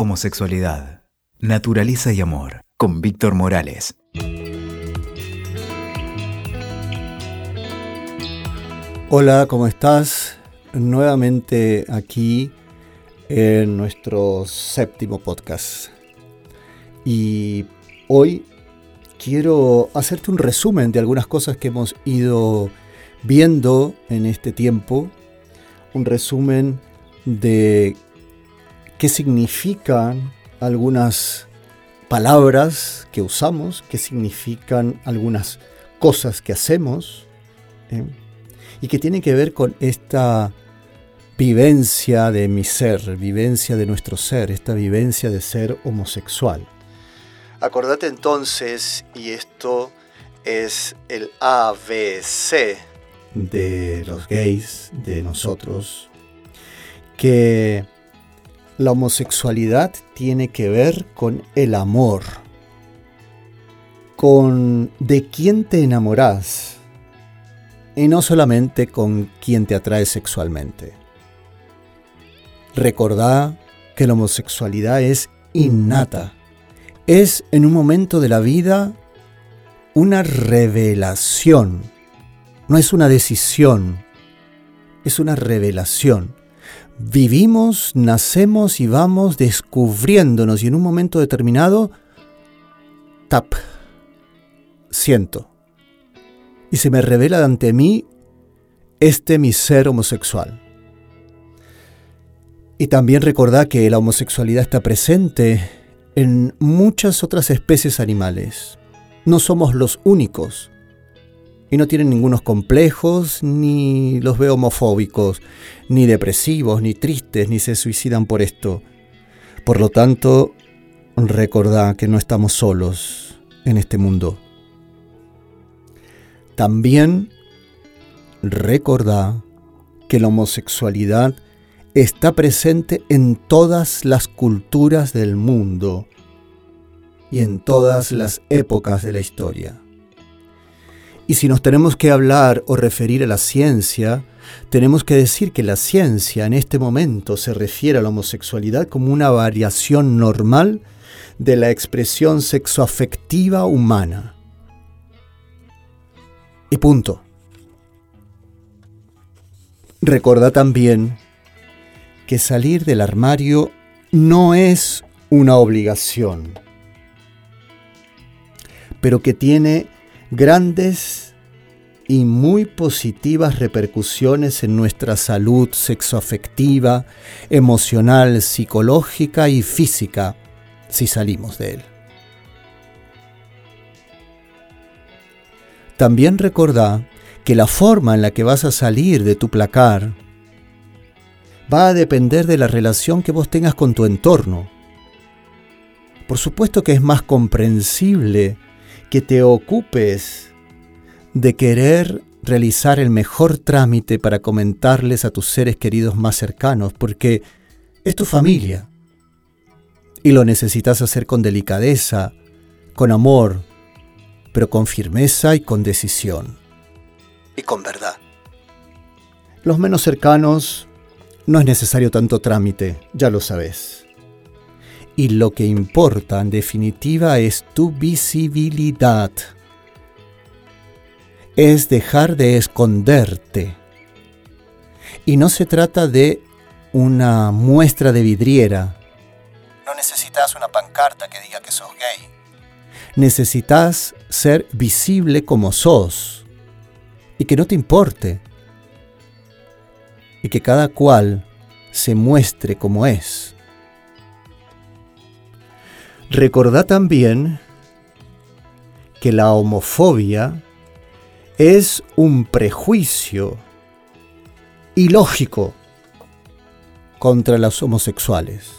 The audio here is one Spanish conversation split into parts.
Homosexualidad, Naturaleza y Amor, con Víctor Morales. Hola, ¿cómo estás? Nuevamente aquí en nuestro séptimo podcast. Y hoy quiero hacerte un resumen de algunas cosas que hemos ido viendo en este tiempo. Un resumen de qué significan algunas palabras que usamos, qué significan algunas cosas que hacemos, ¿eh? y que tienen que ver con esta vivencia de mi ser, vivencia de nuestro ser, esta vivencia de ser homosexual. Acordate entonces, y esto es el ABC de los gays, de nosotros, que la homosexualidad tiene que ver con el amor, con de quién te enamoras y no solamente con quién te atrae sexualmente. Recordá que la homosexualidad es innata, es en un momento de la vida una revelación, no es una decisión, es una revelación vivimos, nacemos y vamos descubriéndonos y en un momento determinado, tap, siento. Y se me revela ante mí este mi ser homosexual. Y también recordá que la homosexualidad está presente en muchas otras especies animales. No somos los únicos y no tienen ningunos complejos, ni los veo homofóbicos, ni depresivos, ni tristes, ni se suicidan por esto. Por lo tanto, recordá que no estamos solos en este mundo. También recordá que la homosexualidad está presente en todas las culturas del mundo y en todas las épocas de la historia. Y si nos tenemos que hablar o referir a la ciencia, tenemos que decir que la ciencia en este momento se refiere a la homosexualidad como una variación normal de la expresión sexoafectiva humana. Y punto. Recuerda también que salir del armario no es una obligación, pero que tiene grandes y muy positivas repercusiones en nuestra salud sexoafectiva, emocional, psicológica y física si salimos de él. También recordá que la forma en la que vas a salir de tu placar va a depender de la relación que vos tengas con tu entorno. Por supuesto que es más comprensible que te ocupes de querer realizar el mejor trámite para comentarles a tus seres queridos más cercanos, porque es tu familia. Y lo necesitas hacer con delicadeza, con amor, pero con firmeza y con decisión. Y con verdad. Los menos cercanos no es necesario tanto trámite, ya lo sabes y lo que importa en definitiva es tu visibilidad. Es dejar de esconderte. Y no se trata de una muestra de vidriera. No necesitas una pancarta que diga que sos gay. Necesitas ser visible como sos. Y que no te importe. Y que cada cual se muestre como es. Recordá también que la homofobia es un prejuicio ilógico contra los homosexuales,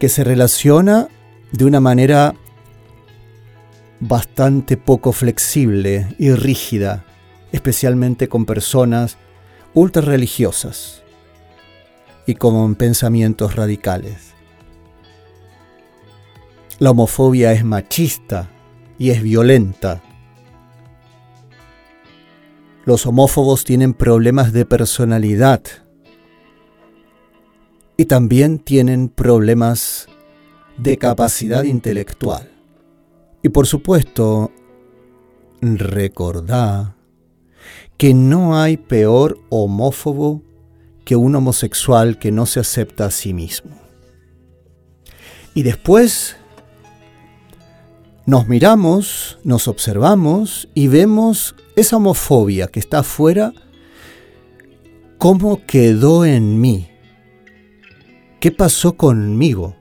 que se relaciona de una manera bastante poco flexible y rígida, especialmente con personas ultra religiosas y con pensamientos radicales. La homofobia es machista y es violenta. Los homófobos tienen problemas de personalidad. y también tienen problemas de capacidad intelectual. Y por supuesto, recordá que no hay peor homófobo que un homosexual que no se acepta a sí mismo. Y después nos miramos, nos observamos y vemos esa homofobia que está afuera, cómo quedó en mí, qué pasó conmigo,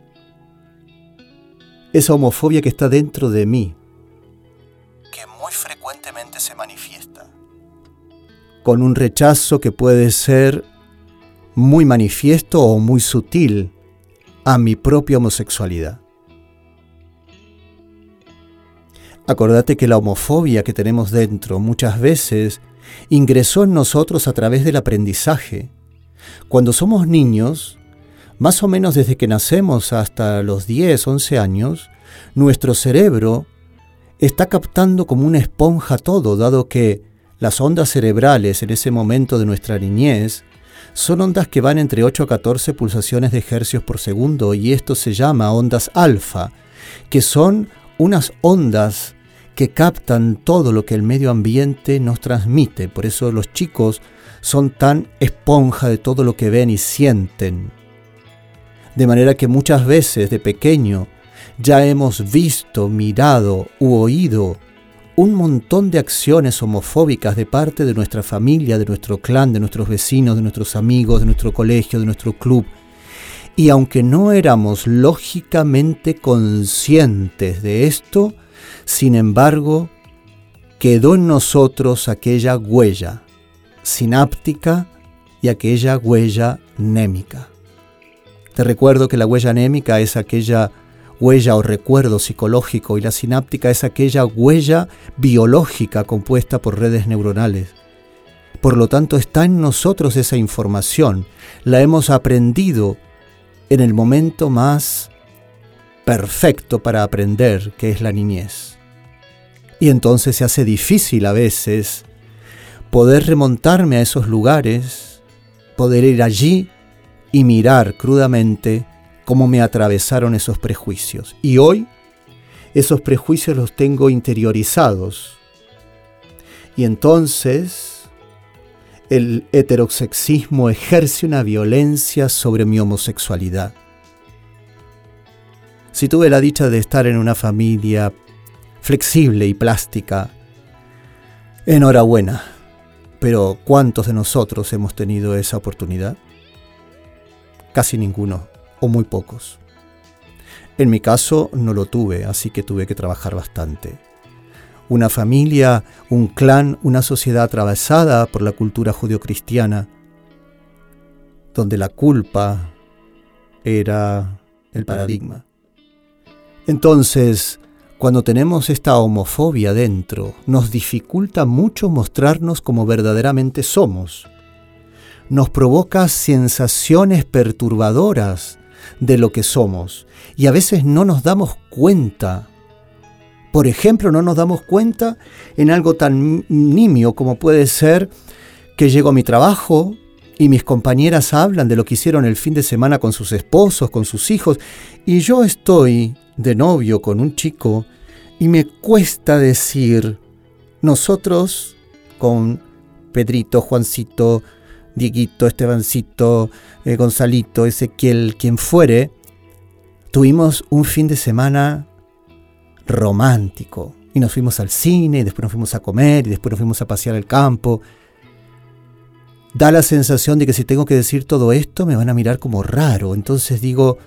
esa homofobia que está dentro de mí, que muy frecuentemente se manifiesta, con un rechazo que puede ser muy manifiesto o muy sutil a mi propia homosexualidad. Acordate que la homofobia que tenemos dentro muchas veces ingresó en nosotros a través del aprendizaje. Cuando somos niños, más o menos desde que nacemos hasta los 10, 11 años, nuestro cerebro está captando como una esponja todo, dado que las ondas cerebrales en ese momento de nuestra niñez son ondas que van entre 8 a 14 pulsaciones de hercios por segundo y esto se llama ondas alfa, que son unas ondas que captan todo lo que el medio ambiente nos transmite. Por eso los chicos son tan esponja de todo lo que ven y sienten. De manera que muchas veces de pequeño ya hemos visto, mirado u oído un montón de acciones homofóbicas de parte de nuestra familia, de nuestro clan, de nuestros vecinos, de nuestros amigos, de nuestro colegio, de nuestro club. Y aunque no éramos lógicamente conscientes de esto, sin embargo, quedó en nosotros aquella huella sináptica y aquella huella némica. Te recuerdo que la huella anémica es aquella huella o recuerdo psicológico y la sináptica es aquella huella biológica compuesta por redes neuronales. Por lo tanto, está en nosotros esa información, la hemos aprendido en el momento más perfecto para aprender, que es la niñez. Y entonces se hace difícil a veces poder remontarme a esos lugares, poder ir allí y mirar crudamente cómo me atravesaron esos prejuicios. Y hoy esos prejuicios los tengo interiorizados. Y entonces el heterosexismo ejerce una violencia sobre mi homosexualidad. Si tuve la dicha de estar en una familia flexible y plástica, enhorabuena. Pero ¿cuántos de nosotros hemos tenido esa oportunidad? Casi ninguno o muy pocos. En mi caso no lo tuve, así que tuve que trabajar bastante. Una familia, un clan, una sociedad atravesada por la cultura judio-cristiana, donde la culpa era el paradigma. Entonces, cuando tenemos esta homofobia dentro, nos dificulta mucho mostrarnos como verdaderamente somos. Nos provoca sensaciones perturbadoras de lo que somos y a veces no nos damos cuenta. Por ejemplo, no nos damos cuenta en algo tan nimio como puede ser que llego a mi trabajo y mis compañeras hablan de lo que hicieron el fin de semana con sus esposos, con sus hijos, y yo estoy de novio con un chico y me cuesta decir, nosotros con Pedrito, Juancito, Dieguito, Estebancito, eh, Gonzalito, Ezequiel, quien fuere, tuvimos un fin de semana romántico. Y nos fuimos al cine, y después nos fuimos a comer, y después nos fuimos a pasear al campo. Da la sensación de que si tengo que decir todo esto me van a mirar como raro. Entonces digo,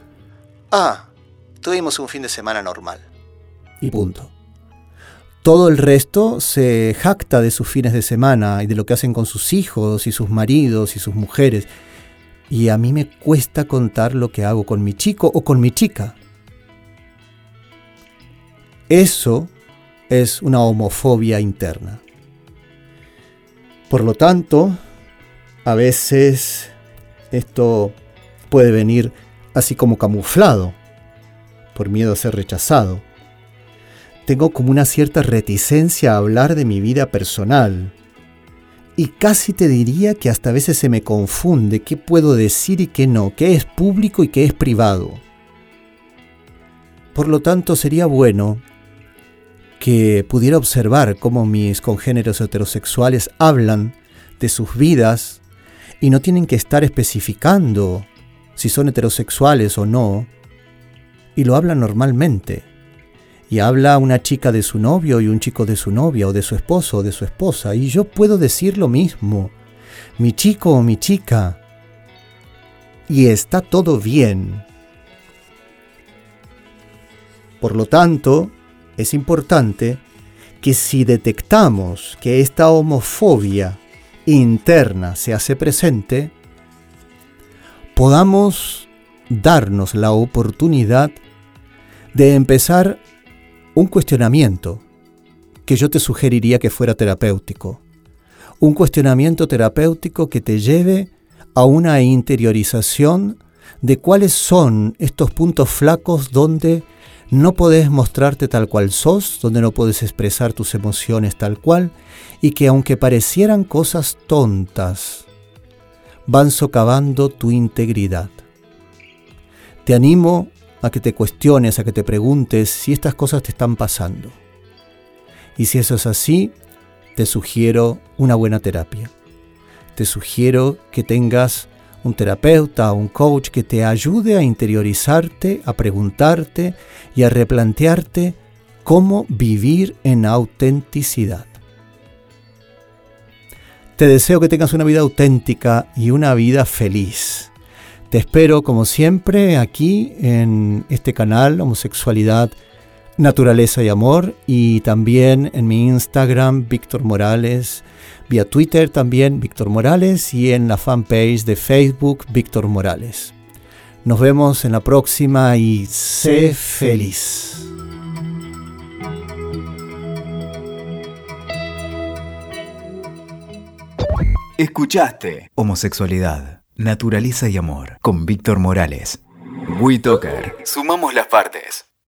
ah, tuvimos un fin de semana normal. Y punto. Todo el resto se jacta de sus fines de semana y de lo que hacen con sus hijos y sus maridos y sus mujeres. Y a mí me cuesta contar lo que hago con mi chico o con mi chica. Eso es una homofobia interna. Por lo tanto, a veces esto puede venir así como camuflado, por miedo a ser rechazado tengo como una cierta reticencia a hablar de mi vida personal. y casi te diría que hasta a veces se me confunde qué puedo decir y qué no, qué es público y qué es privado. Por lo tanto, sería bueno que pudiera observar cómo mis congéneros heterosexuales hablan de sus vidas y no tienen que estar especificando si son heterosexuales o no, y lo hablan normalmente. Y habla una chica de su novio y un chico de su novia o de su esposo o de su esposa, y yo puedo decir lo mismo, mi chico o mi chica, y está todo bien. Por lo tanto, es importante que si detectamos que esta homofobia interna se hace presente, podamos darnos la oportunidad de empezar un cuestionamiento que yo te sugeriría que fuera terapéutico. Un cuestionamiento terapéutico que te lleve a una interiorización de cuáles son estos puntos flacos donde no podés mostrarte tal cual sos, donde no puedes expresar tus emociones tal cual, y que aunque parecieran cosas tontas, van socavando tu integridad. Te animo a que te cuestiones, a que te preguntes si estas cosas te están pasando. Y si eso es así, te sugiero una buena terapia. Te sugiero que tengas un terapeuta, un coach que te ayude a interiorizarte, a preguntarte y a replantearte cómo vivir en autenticidad. Te deseo que tengas una vida auténtica y una vida feliz. Te espero como siempre aquí en este canal Homosexualidad, Naturaleza y Amor y también en mi Instagram Víctor Morales vía Twitter también Víctor Morales y en la fanpage de Facebook Víctor Morales. Nos vemos en la próxima y sé feliz. Escuchaste Homosexualidad, Naturaleza y Amor con Víctor Morales. WeToker. Sumamos las partes.